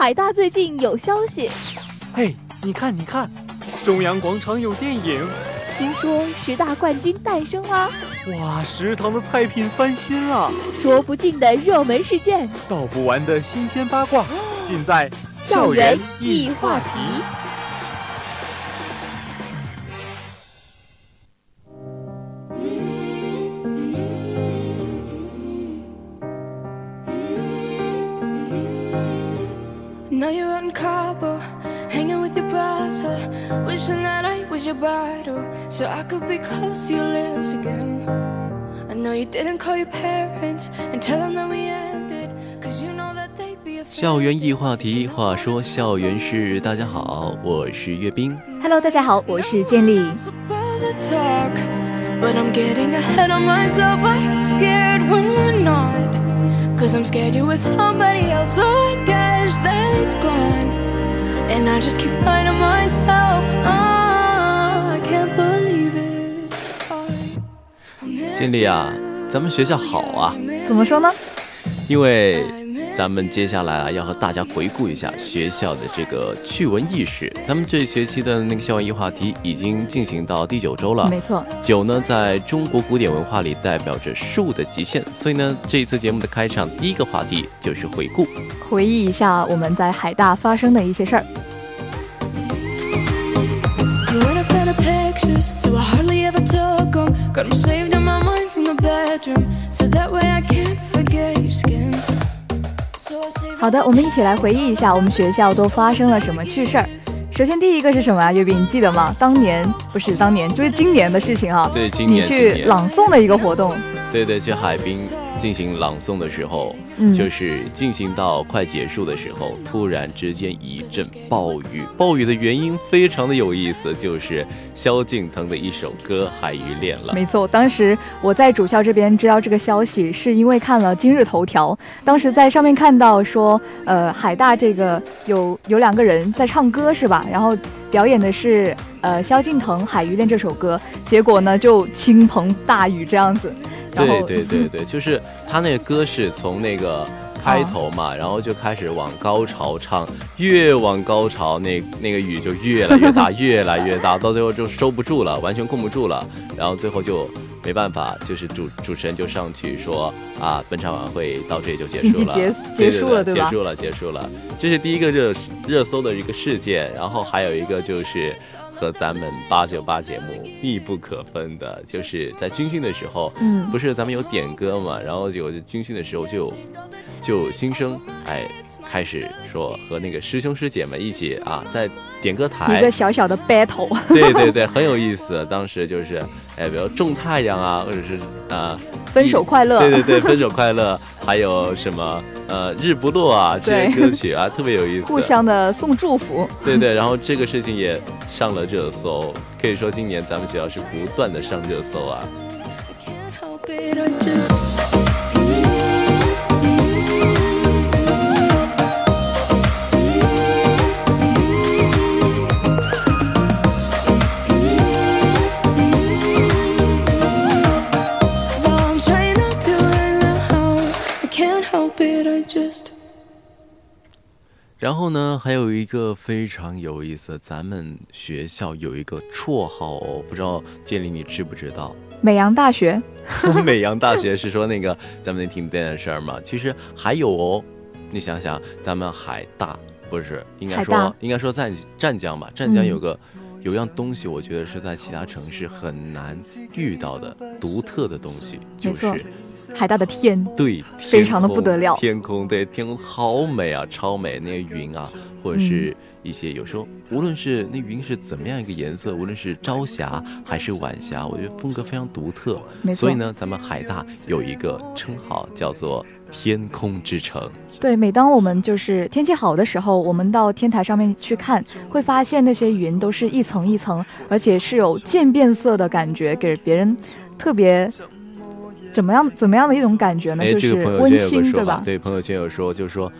海大最近有消息。嘿，你看，你看，中央广场有电影。听说十大冠军诞生啦！哇，食堂的菜品翻新了。说不尽的热门事件，道不完的新鲜八卦，尽在校园易话题。校园易话题，话说校园事。大家好，我是阅兵。Hello，大家好，我是建立。 经理啊，咱们学校好啊！怎么说呢？因为咱们接下来啊，要和大家回顾一下学校的这个趣闻轶事。咱们这学期的那个校园一话题已经进行到第九周了。没错，九呢，在中国古典文化里代表着数的极限，所以呢，这一次节目的开场第一个话题就是回顾，回忆一下我们在海大发生的一些事儿。好的，我们一起来回忆一下我们学校都发生了什么趣事儿。首先第一个是什么啊？月饼，你记得吗？当年不是当年，就是今年的事情啊。对，今年你去朗诵的一个活动。对对，去海滨。进行朗诵的时候，就是进行到快结束的时候，突然之间一阵暴雨。暴雨的原因非常的有意思，就是萧敬腾的一首歌《海鱼恋》了。没错，当时我在主校这边知道这个消息，是因为看了今日头条，当时在上面看到说，呃，海大这个有有两个人在唱歌是吧？然后表演的是呃萧敬腾《海鱼恋》这首歌，结果呢就倾盆大雨这样子。对对对对，就是他那个歌是从那个开头嘛，然后就开始往高潮唱，越往高潮那那个雨就越来越大，越来越大，到最后就收不住了，完全控不住了，然后最后就没办法，就是主主持人就上去说啊，本场晚会到这里就结束了，结结束了对吧？结束了，结束了，这是第一个热热搜的一个事件，然后还有一个就是。和咱们八九八节目密不可分的，就是在军训的时候，嗯，不是咱们有点歌嘛，然后有军训的时候就就新生哎开始说和那个师兄师姐们一起啊在点歌台一个小小的 battle，对对对，很有意思。当时就是哎，比如种太阳啊，或者是啊分手快乐，对对对，分手快乐，还有什么？呃，日不落啊，这些歌曲啊，特别有意思，互相的送祝福。对对，然后这个事情也上了热搜，可以说今年咱们学校是不断的上热搜啊。然后呢，还有一个非常有意思，咱们学校有一个绰号哦，不知道建立你知不知道？美洋大学。美洋大学是说那个咱们那停电的事儿吗？其实还有哦，你想想，咱们海大不是应该说应该说在湛江吧？湛江有个。有样东西，我觉得是在其他城市很难遇到的独特的东西，就是海大的天，对，非常的不得了。天空，对，天空好美啊，超美，那些云啊，或者是。一些有时候，无论是那云是怎么样一个颜色，无论是朝霞还是晚霞，我觉得风格非常独特。所以呢，咱们海大有一个称号叫做“天空之城”。对，每当我们就是天气好的时候，我们到天台上面去看，会发现那些云都是一层一层，而且是有渐变色的感觉，给别人特别怎么样怎么样的一种感觉呢？就是温馨，对吧？对，朋友圈有说，就是说。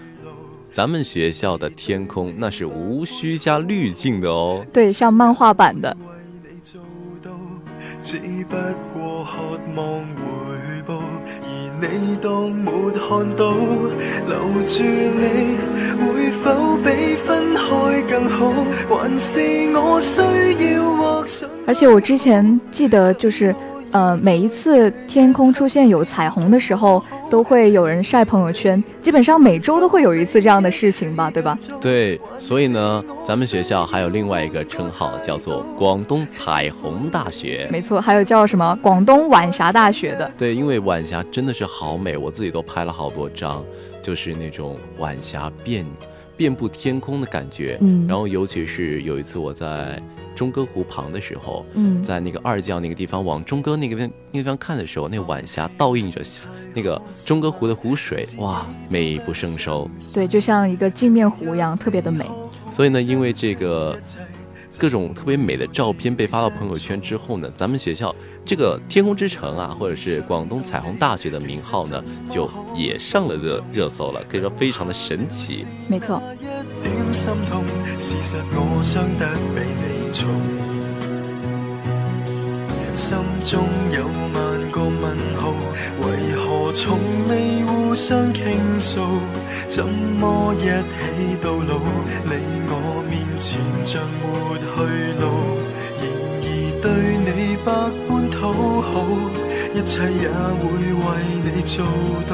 咱们学校的天空那是无需加滤镜的哦。对，像漫画版的。你当没看到，留住你会否比分开更好？还是我需要或想？而且我之前记得就是。呃，每一次天空出现有彩虹的时候，都会有人晒朋友圈，基本上每周都会有一次这样的事情吧，对吧？对，所以呢，咱们学校还有另外一个称号，叫做广东彩虹大学。没错，还有叫什么广东晚霞大学的。对，因为晚霞真的是好美，我自己都拍了好多张，就是那种晚霞遍遍布天空的感觉。嗯，然后尤其是有一次我在。中歌湖旁的时候，嗯，在那个二教那个地方往中歌那个边那个地方看的时候，那晚霞倒映着那个中歌湖的湖水，哇，美不胜收。对，就像一个镜面湖一样，特别的美。所以呢，因为这个各种特别美的照片被发到朋友圈之后呢，咱们学校这个天空之城啊，或者是广东彩虹大学的名号呢，就也上了热热搜了，可以说非常的神奇。没错。心中有万个问号，为何从未互相倾诉？怎么一起到老？你我面前像没去路，然而对你百般讨好，一切也会为你做到。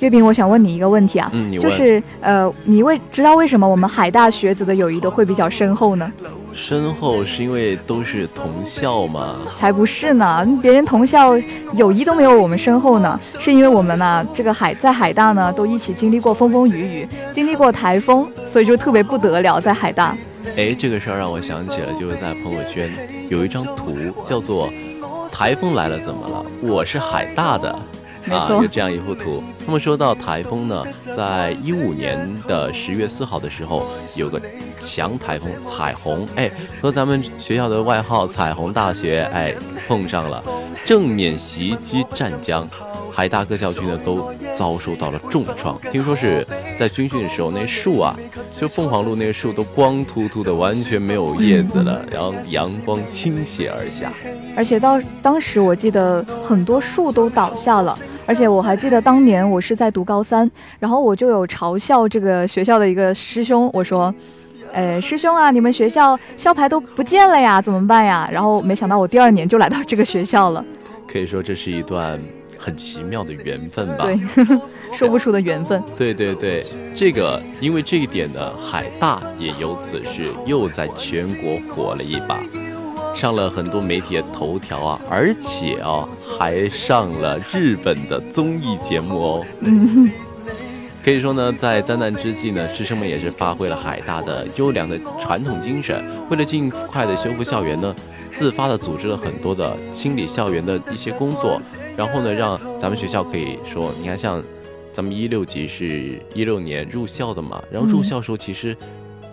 月饼，我想问你一个问题啊，就是呃，你为知道为什么我们海大学子的友谊都会比较深厚呢？深厚是因为都是同校吗？才不是呢，别人同校友谊都没有我们深厚呢，是因为我们呢，这个海在海大呢都一起经历过风风雨雨，经历过台风，所以就特别不得了，在海大。哎，这个事儿让我想起了，就是在朋友圈有一张图，叫做“台风来了怎么了？我是海大的”。啊，有这样一幅图。那么说到台风呢，在一五年的十月四号的时候，有个强台风彩虹，哎，和咱们学校的外号彩虹大学，哎，碰上了，正面袭击湛江。海大各校区呢都遭受到了重创，听说是在军训的时候，那树啊，就凤凰路那个树都光秃秃的，完全没有叶子了，然后阳光倾泻而下。而且到当时我记得很多树都倒下了，而且我还记得当年我是在读高三，然后我就有嘲笑这个学校的一个师兄，我说，呃，师兄啊，你们学校校牌都不见了呀，怎么办呀？然后没想到我第二年就来到这个学校了。可以说这是一段。很奇妙的缘分吧？对，说不出的缘分。对对对，这个因为这一点呢，海大也由此是又在全国火了一把，上了很多媒体的头条啊，而且啊还上了日本的综艺节目哦。嗯，可以说呢，在灾难之际呢，师生们也是发挥了海大的优良的传统精神，为了尽快的修复校园呢。自发的组织了很多的清理校园的一些工作，然后呢，让咱们学校可以说，你看像咱们一六级是一六年入校的嘛，然后入校时候其实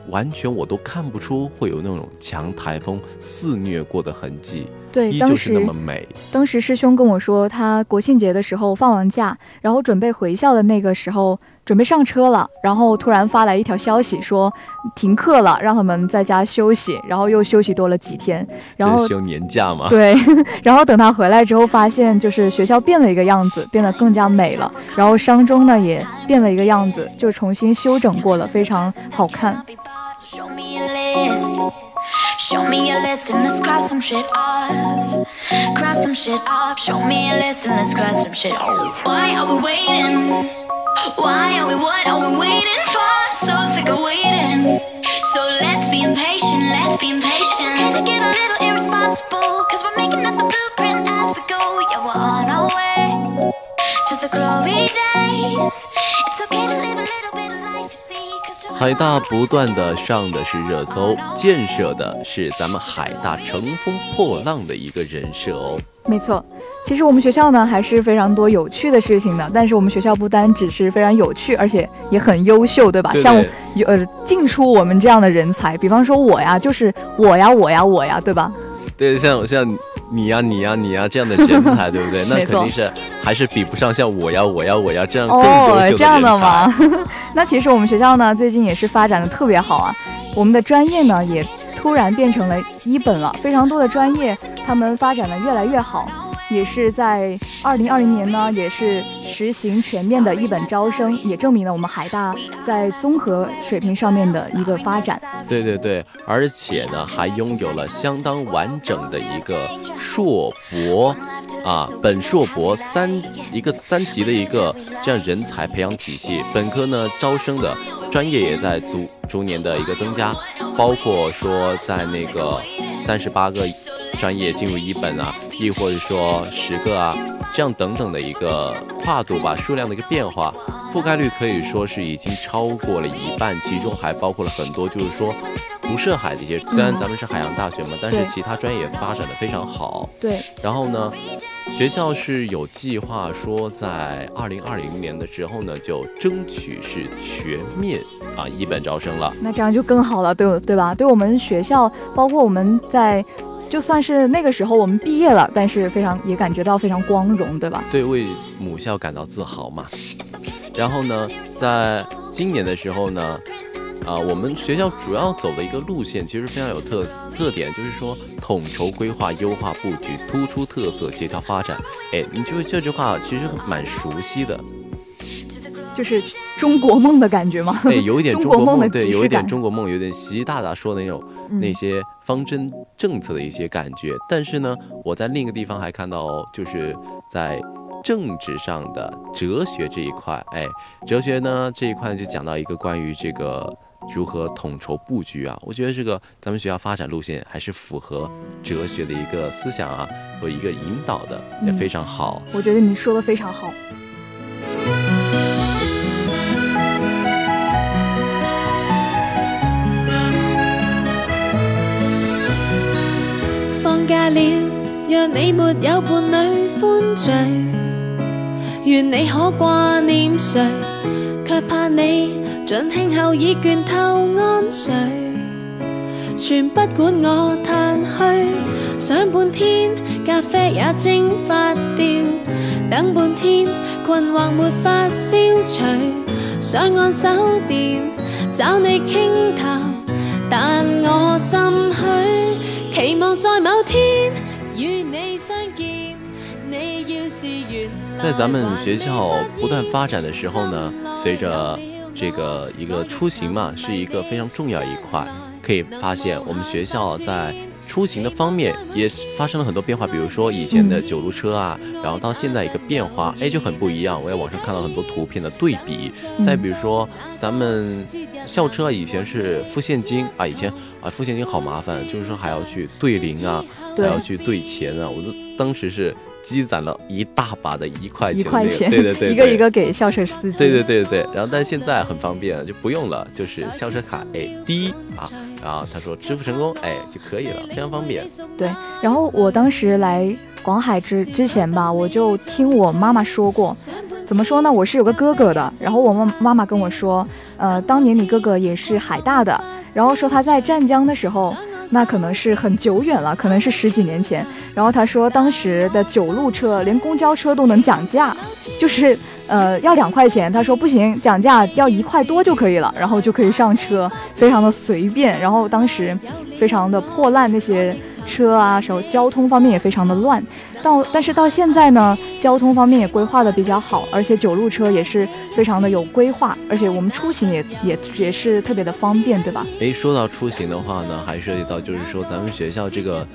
完全我都看不出会有那种强台风肆虐过的痕迹。对，依旧是那么美。当时师兄跟我说，他国庆节的时候放完假，然后准备回校的那个时候，准备上车了，然后突然发来一条消息说停课了，让他们在家休息，然后又休息多了几天，然后休年假嘛。对，然后等他回来之后，发现就是学校变了一个样子，变得更加美了，然后商中呢也变了一个样子，就重新修整过了，非常好看。Show me a list and let's cross some shit off. Cross some shit off. Show me a list and let's cross some shit off. Why are we waiting? Why are we what are we waiting for? So sick of waiting. So let's be impatient, let's be impatient. It's okay to get a little irresponsible, cause we're making up the blueprint as we go. Yeah, we're on our way to the glory days. It's okay to live a little bit. 海大不断的上的是热搜，建设的是咱们海大乘风破浪的一个人设哦。没错， 其实我们学校呢还是非常多有趣的事情的，但是我们学校不单只是非常有趣，而且也很优秀，对吧？像有呃进出我们这样的人才，比方说我呀，就是我呀，我呀，我呀，对吧？对，像像你呀，你呀，你呀这样的人才，对不对？那肯定是还是比不上像我呀，我呀，我呀这样更优秀的人才。这样的吗？那其实我们学校呢，最近也是发展的特别好啊。我们的专业呢，也突然变成了一本了，非常多的专业，他们发展的越来越好。也是在二零二零年呢，也是实行全面的一本招生，也证明了我们海大在综合水平上面的一个发展。对对对，而且呢，还拥有了相当完整的一个硕博啊，本硕博三一个三级的一个这样人才培养体系。本科呢招生的专业也在逐逐年的一个增加，包括说在那个三十八个专业进入一本啊，亦或者说十个啊，这样等等的一个跨度吧，数量的一个变化。覆盖率可以说是已经超过了一半，其中还包括了很多，就是说不涉海的一些。虽然咱们是海洋大学嘛，但是其他专业发展的非常好。对。然后呢，学校是有计划说，在二零二零年的时候呢，就争取是全面啊一本招生了。那这样就更好了，对对吧？对我们学校，包括我们在，就算是那个时候我们毕业了，但是非常也感觉到非常光荣，对吧？对，为母校感到自豪嘛。然后呢，在今年的时候呢，啊，我们学校主要走的一个路线其实非常有特特点，就是说统筹规划、优化布局、突出特色、协调发展。哎，你就这句话其实蛮熟悉的，就是中国梦的感觉吗？对，有一点 中国梦的，对，有一点中国梦，有点习大大说的那种那些方针政策的一些感觉。但是呢，我在另一个地方还看到，就是在。政治上的哲学这一块，哎，哲学呢这一块就讲到一个关于这个如何统筹布局啊，我觉得这个咱们学校发展路线还是符合哲学的一个思想啊和一个引导的，也非常好。我觉得你说的非常好。让你没有伴侣欢聚。愿你可挂念谁，却怕你尽兴后已倦透安睡。全不管我叹去，想半天咖啡也蒸发掉，等半天困惑没法消除。上岸手电找你倾谈，但我心虚，期望在某天。在咱们学校不断发展的时候呢，随着这个一个出行嘛，是一个非常重要一块。可以发现，我们学校在出行的方面也发生了很多变化。比如说以前的九路车啊，然后到现在一个变化，哎，就很不一样。我在网上看到很多图片的对比。再比如说，咱们校车以前是付现金啊，以前啊付现金好麻烦，就是说还要去兑零啊，还要去兑钱啊。我都当时是。积攒了一大把的一块钱，一块钱，对对 对，一个一个给校车司机，对对对对然后，但现在很方便，就不用了，就是校车卡，哎，滴啊，然后他说支付成功，哎，就可以了，非常方便。对，然后我当时来广海之之前吧，我就听我妈妈说过，怎么说呢？我是有个哥哥的，然后我妈妈妈跟我说，呃，当年你哥哥也是海大的，然后说他在湛江的时候。那可能是很久远了，可能是十几年前。然后他说，当时的九路车连公交车都能讲价，就是呃要两块钱，他说不行，讲价要一块多就可以了，然后就可以上车，非常的随便。然后当时非常的破烂那些。车啊，时候交通方面也非常的乱，到但是到现在呢，交通方面也规划的比较好，而且九路车也是非常的有规划，而且我们出行也也也是特别的方便，对吧？诶，说到出行的话呢，还涉及到就是说咱们学校这个。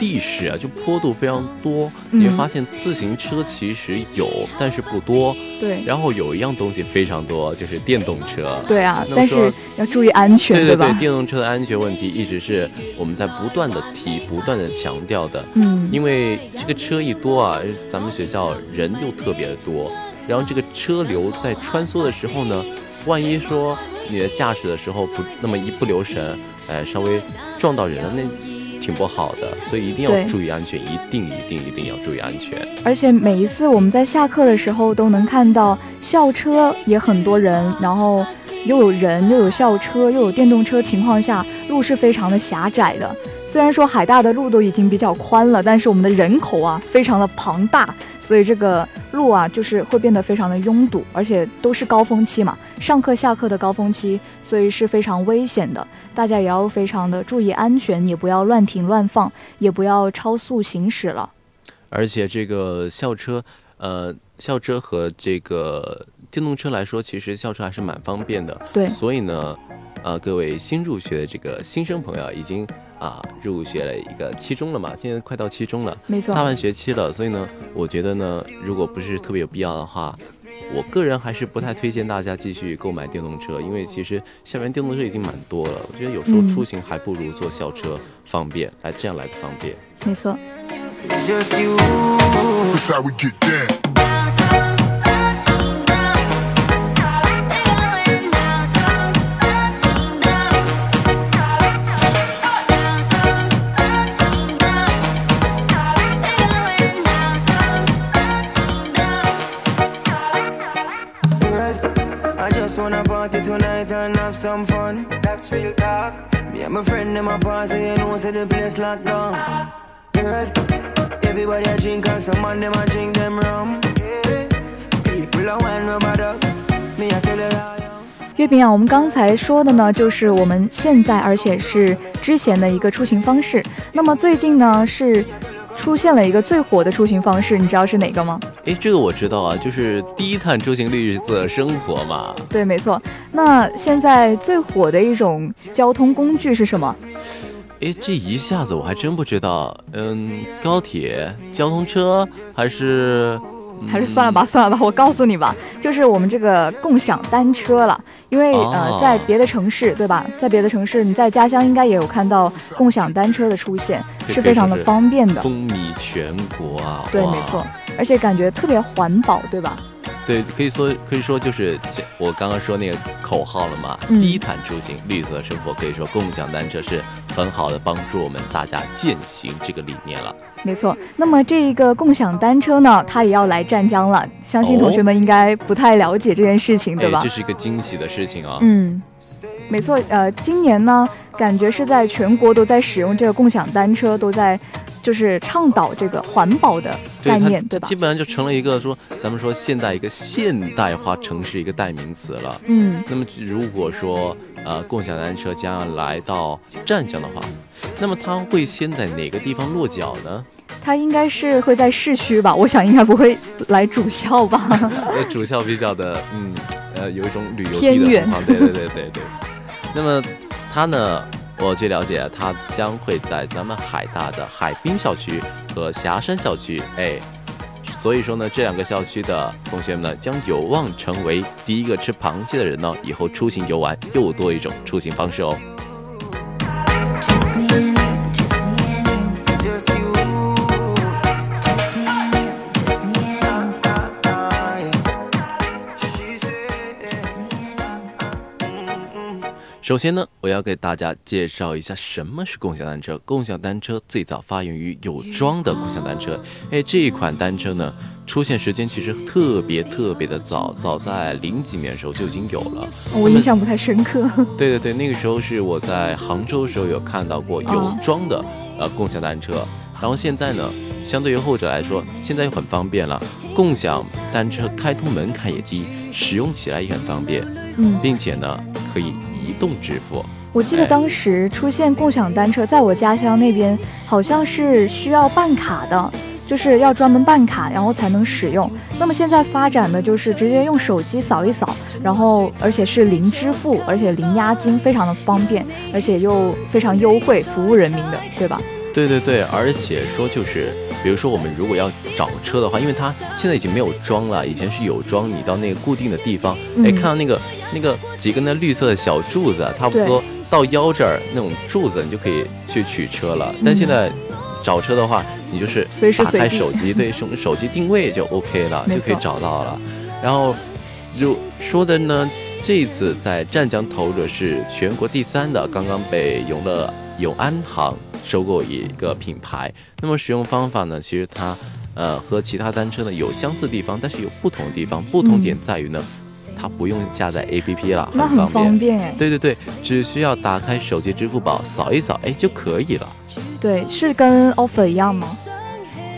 地势啊，就坡度非常多，你会发现自行车其实有，但是不多。对。然后有一样东西非常多，就是电动车。对啊，但是要注意安全，对吧？对对，电动车的安全问题一直是我们在不断的提、不断的强调的。嗯。因为这个车一多啊，咱们学校人又特别的多，然后这个车流在穿梭的时候呢，万一说你的驾驶的时候不那么一不留神，哎，稍微撞到人了那。挺不好的，所以一定要注意安全，一定一定一定要注意安全。而且每一次我们在下课的时候都能看到校车也很多人，然后又有人又有校车又有电动车情况下，路是非常的狭窄的。虽然说海大的路都已经比较宽了，但是我们的人口啊非常的庞大，所以这个路啊就是会变得非常的拥堵，而且都是高峰期嘛，上课下课的高峰期，所以是非常危险的。大家也要非常的注意安全，也不要乱停乱放，也不要超速行驶了。而且这个校车，呃，校车和这个电动车来说，其实校车还是蛮方便的。对所以呢，呃，各位新入学的这个新生朋友已经啊入学了一个期中了嘛，现在快到期中了，没错大半学期了，所以呢，我觉得呢，如果不是特别有必要的话，我个人还是不太推荐大家继续购买电动车，因为其实校园电动车已经蛮多了，我觉得有时候嗯出行还不如坐校车方便，来这样来的方便。没错。Just wanna party tonight and have some fun. That's real talk. Me and my friend them a pass, so you know, say the place locked down. Girl, everybody a drink and some man them a drink them rum. Yeah. People a wine rubber up. Me I tell you how young. 月饼啊，我们刚才说的呢，就是我们现在而且是之前的一个出行方式。那么最近呢，是出现了一个最火的出行方式，你知道是哪个吗？诶，这个我知道啊，就是低碳出行绿色生活嘛。对，没错。那现在最火的一种交通工具是什么？诶，这一下子我还真不知道，嗯，高铁、交通车还是？还是算了吧，算了吧，我告诉你吧，就是我们这个共享单车了。因为、哦呃，在别的城市，对吧？在别的城市，你在家乡应该也有看到共享单车的出现，是非常的方便的。风靡全国啊！对，没错，而且感觉特别环保，对吧？对，可以说可以说就是我刚刚说那个口号了嘛，嗯低碳出行，绿色生活。可以说共享单车是很好的帮助我们大家践行这个理念了。没错。那么这一个共享单车呢，它也要来湛江了，相信同学们应该不太了解这件事情，对吧哎，这？是一个惊喜的事情啊！嗯，没错。呃，今年呢，感觉是在全国都在使用这个共享单车，都在就是倡导这个环保的概念，对吧基？本上就成了一个说咱们说现代一个现代化城市一个代名词了。嗯，那么如果说呃共享单车将要来到湛江的话，那么它会先在哪个地方落脚呢？它应该是会在市区吧？我想应该不会来主校吧？呃，主校比较的，嗯，呃，有一种旅游偏远对对对对对。那么他呢，我据了解，他将会在咱们海大的海滨校区和霞山校区，哎，所以说呢，这两个校区的同学们呢，将有望成为第一个吃螃蟹的人呢，以后出行游玩又多一种出行方式哦。首先呢，我要给大家介绍一下什么是共享单车。共享单车最早发源于有桩的共享单车。哎，这一款单车呢，出现时间其实特别特别的早，早在零几年的时候就已经有了。我印象不太深刻。对对对，那个时候是我在杭州的时候有看到过有桩的呃共享单车。然后现在呢，相对于后者来说，现在又很方便了。共享单车开通门槛也低，使用起来也很方便，嗯，并且呢可以移动支付。我记得当时出现共享单车，在我家乡那边好像是需要办卡的，就是要专门办卡，然后才能使用。那么现在发展的就是直接用手机扫一扫，然后而且是零支付，而且零押金，非常的方便，而且又非常优惠，服务人民的，对吧？对对对，而且说就是，比如说我们如果要找车的话，因为它现在已经没有桩了，以前是有桩，你到那个固定的地方，哎、嗯看到那个那个几根那绿色的小柱子，差不多到腰这儿那种柱子，你就可以去取车了。但现在找车的话，你就是打开手机，对手手机定位就 OK 了，就可以找到了。然后就说的呢，这一次在湛江投入的是全国第三的，刚刚被永乐永安行收购一个品牌。那么使用方法呢，其实它呃和其他单车呢有相似地方，但是有不同的地方。不同点在于呢，它不用下载 APP 了，那很方方便哎。对对对，只需要打开手机支付宝扫一扫，哎就可以了。对，是跟 offer 一样吗？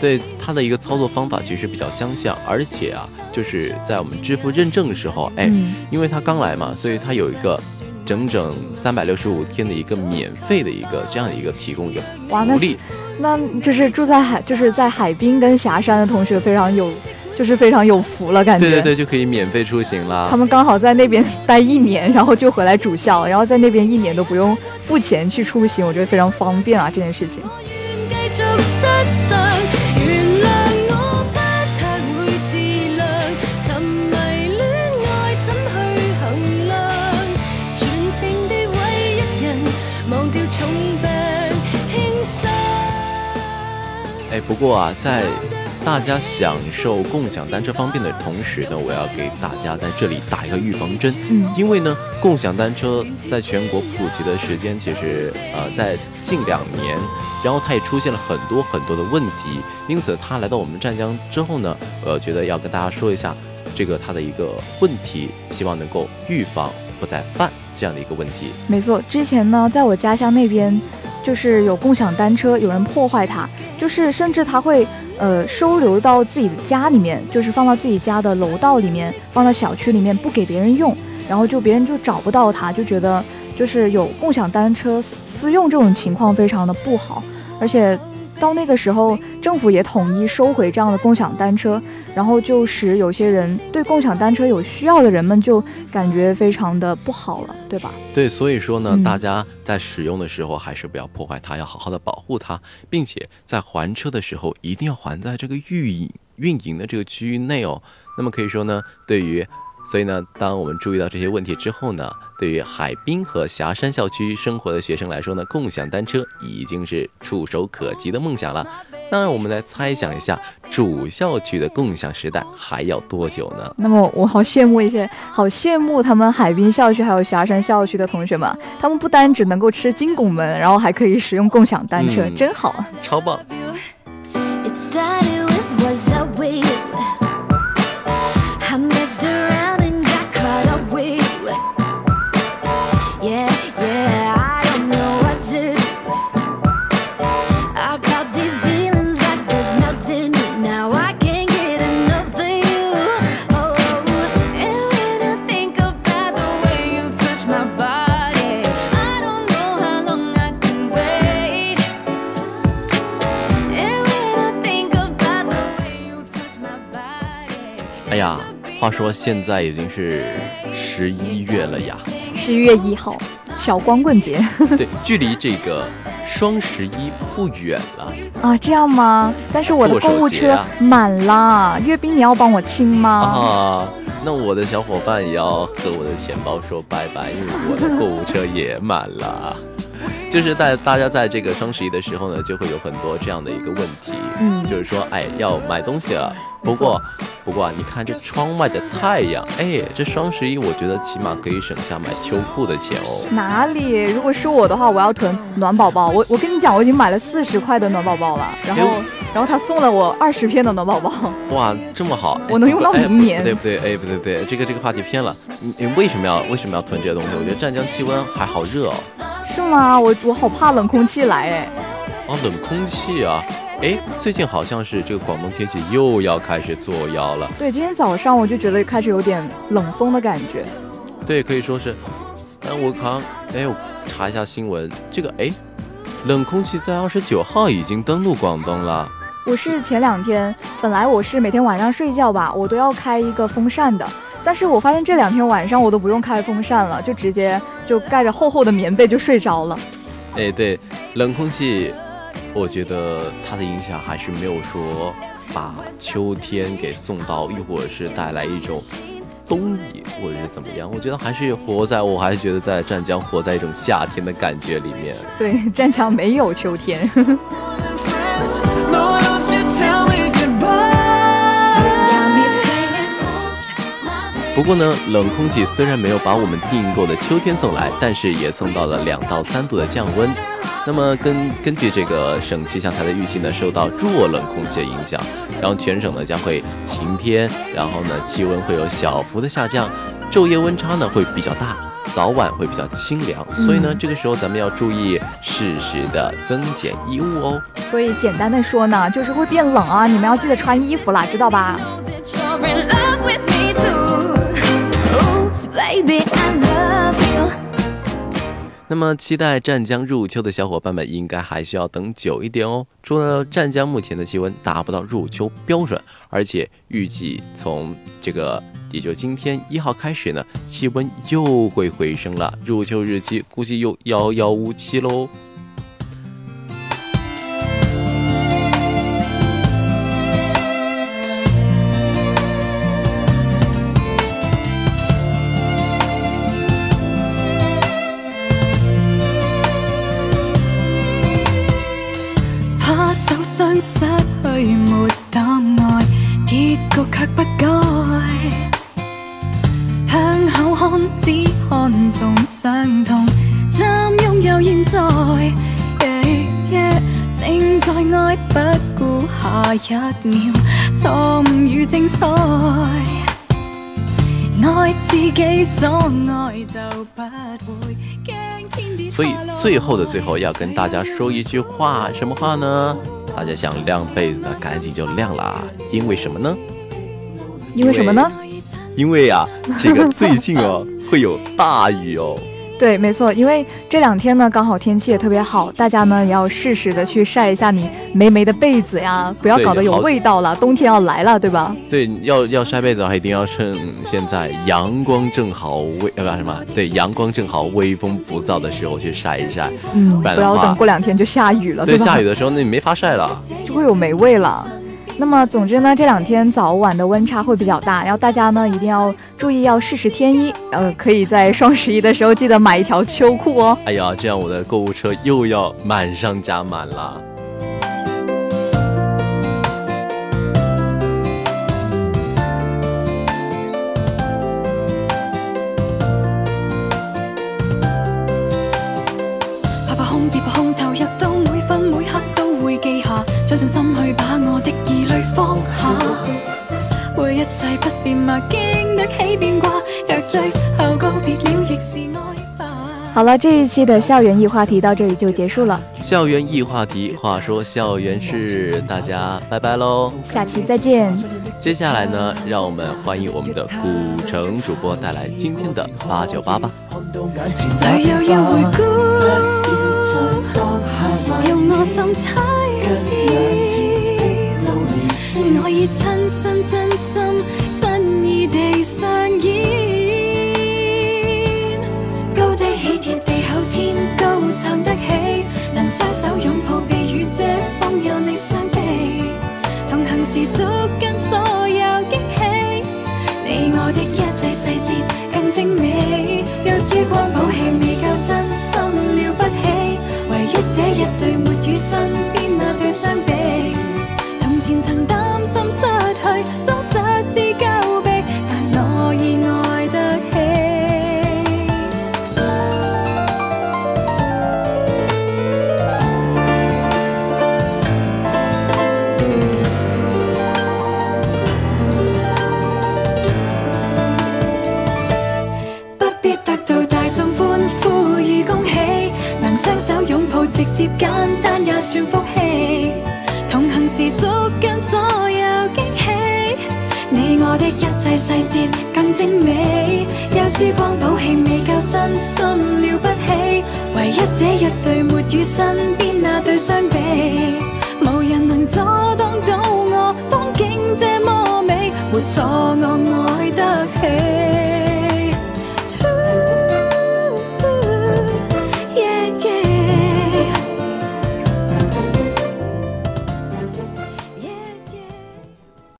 对它的一个操作方法其实比较相像，而且啊，就是在我们支付认证的时候，哎，嗯因为它刚来嘛，所以它有一个整整三百六十五天的一个免费的一个这样的一个提供一个哇，那福利。那就是住在海，就是在海滨跟霞山的同学非常有，就是非常有福了，感觉。对对对，就可以免费出行了。他们刚好在那边待一年，然后就回来主校，然后在那边一年都不用付钱去出行，我觉得非常方便啊，这件事情。不过啊，在大家享受共享单车方便的同时呢，我要给大家在这里打一个预防针。嗯因为呢，共享单车在全国普及的时间其实呃在近两年，然后它也出现了很多很多的问题，因此它来到我们湛江之后呢，呃，觉得要跟大家说一下这个它的一个问题，希望能够预防不再犯这样的一个问题。没错，之前呢，在我家乡那边，就是有共享单车，有人破坏它，就是甚至他会呃收留到自己的家里面，就是放到自己家的楼道里面，放到小区里面，不给别人用，然后就别人就找不到他，就觉得就是有共享单车私用这种情况非常的不好，而且。到那个时候，政府也统一收回这样的共享单车，然后就使有些人对共享单车有需要的人们就感觉非常的不好了，对吧？对，所以说呢，嗯大家在使用的时候还是不要破坏它，要好好的保护它，并且在还车的时候一定要还在这个运营运营的这个区域内哦。那么可以说呢，对于，所以呢，当我们注意到这些问题之后呢，对于海滨和霞山校区生活的学生来说呢，共享单车已经是触手可及的梦想了。那我们来猜想一下，主校区的共享时代还要多久呢？那么我好羡慕一些，好羡慕他们海滨校区还有霞山校区的同学们，他们不单只能够吃金拱门，然后还可以使用共享单车，嗯真好。超棒！话说现在已经是十一月了呀。十一月一号，小光棍节 对，距离这个双十一不远了。啊，这样吗？但是我的购物车满了，阅兵你要帮我清吗？啊，那我的小伙伴也要和我的钱包说拜拜，因为我的购物车也满了。就是在大家在这个双十一的时候呢，就会有很多这样的一个问题，嗯就是说，哎，要买东西了。不过，不过啊，你看这窗外的太阳，哎，这双十一我觉得起码可以省下买秋裤的钱哦。哪里？如果是我的话，我要囤暖宝宝。我我跟你讲，我已经买了四十块的暖宝宝了，然后哎然后他送了我二十片的暖宝宝。哇，这么好，哎我能用到明年不对不对，哎不对不对，这个这个话题偏了。你你为什么要为什么要囤这些东西？我觉得湛江气温还好热哦。是吗？我我好怕冷空气来哎。啊，冷空气啊，哎，最近好像是这个广东天气又要开始作妖了。对，今天早上我就觉得开始有点冷风的感觉。对，可以说是，但我好像，哎，我查一下新闻，这个哎，冷空气在二十九号已经登陆广东了。我是前两天，本来我是每天晚上睡觉吧，我都要开一个风扇的，但是我发现这两天晚上我都不用开风扇了，就直接就盖着厚厚的棉被就睡着了。哎，对，冷空气，我觉得它的影响还是没有说把秋天给送到，亦或者是带来一种冬意，或者是怎么样。我觉得还是活在，我还是觉得在湛江活在一种夏天的感觉里面。对，湛江没有秋天。不过呢，冷空气虽然没有把我们订购的秋天送来，但是也送到了两到三度的降温。那么根根据这个省气象台的预计呢，受到弱冷空气的影响，然后全省呢将会晴天，然后呢气温会有小幅的下降，昼夜温差呢会比较大，早晚会比较清凉，所以呢这个时候咱们要注意适时的增减衣物哦。所以简单的说呢，就是会变冷啊，你们要记得穿衣服啦，知道吧？That 那么，期待湛江入秋的小伙伴们，应该还需要等久一点哦。除了湛江目前的气温达不到入秋标准，而且预计从这个也就今天一号开始呢，气温又会回升了，入秋日期估计又遥遥无期喽。失去没答案，结局却不改。向后看，只看重伤痛，怎拥有现在？正在爱，不顾下一秒错误与精彩。爱自己所爱，就不会。所以最后的最后，要跟大家说一句话，什么话呢？大家想晾被子的，赶紧就晾了啊！因为什么呢？因为什么呢？因为啊，这个最近哦会有大雨哦。对，没错，因为这两天呢，刚好天气也特别好，大家呢也要适时的去晒一下你霉霉的被子呀，不要搞得有味道了。冬天要来了，对吧？对，要要晒被子的话，一定要趁现在阳光正好，微呃不什么？对，阳光正好，微风不燥的时候去晒一晒。嗯，不要等过两天就下雨了，对，下雨的时候那你没法晒了，就会有霉味了。那么，总之呢，这两天早晚的温差会比较大，然后大家呢一定要注意，要适时添衣。呃，可以在双十一的时候记得买一条秋裤哦。哎呀，这样我的购物车又要满上加满了。怕怕空，只怕空，投入到每分每刻都会记下，将信心去一切不变嘛，经得起变卦。若最后告别了，亦是爱吧。好了，这一期的校园易话题到这里就结束了。校园易话题，话说校园是，大家拜拜喽，下期再见。接下来呢，让我们欢迎我们的古城主播带来今天的八九八吧。谁又要回顾？用我心猜。我已亲身、真心、真意地上演，高低起跌，地厚天高，撑得起，能双手拥抱，避雨遮风，有你相臂，同行时足跟所有惊喜，你我的一切细节更精美，有珠光宝气细节更精美，有珠光宝气未够真心了不起，唯一这一对没与身边。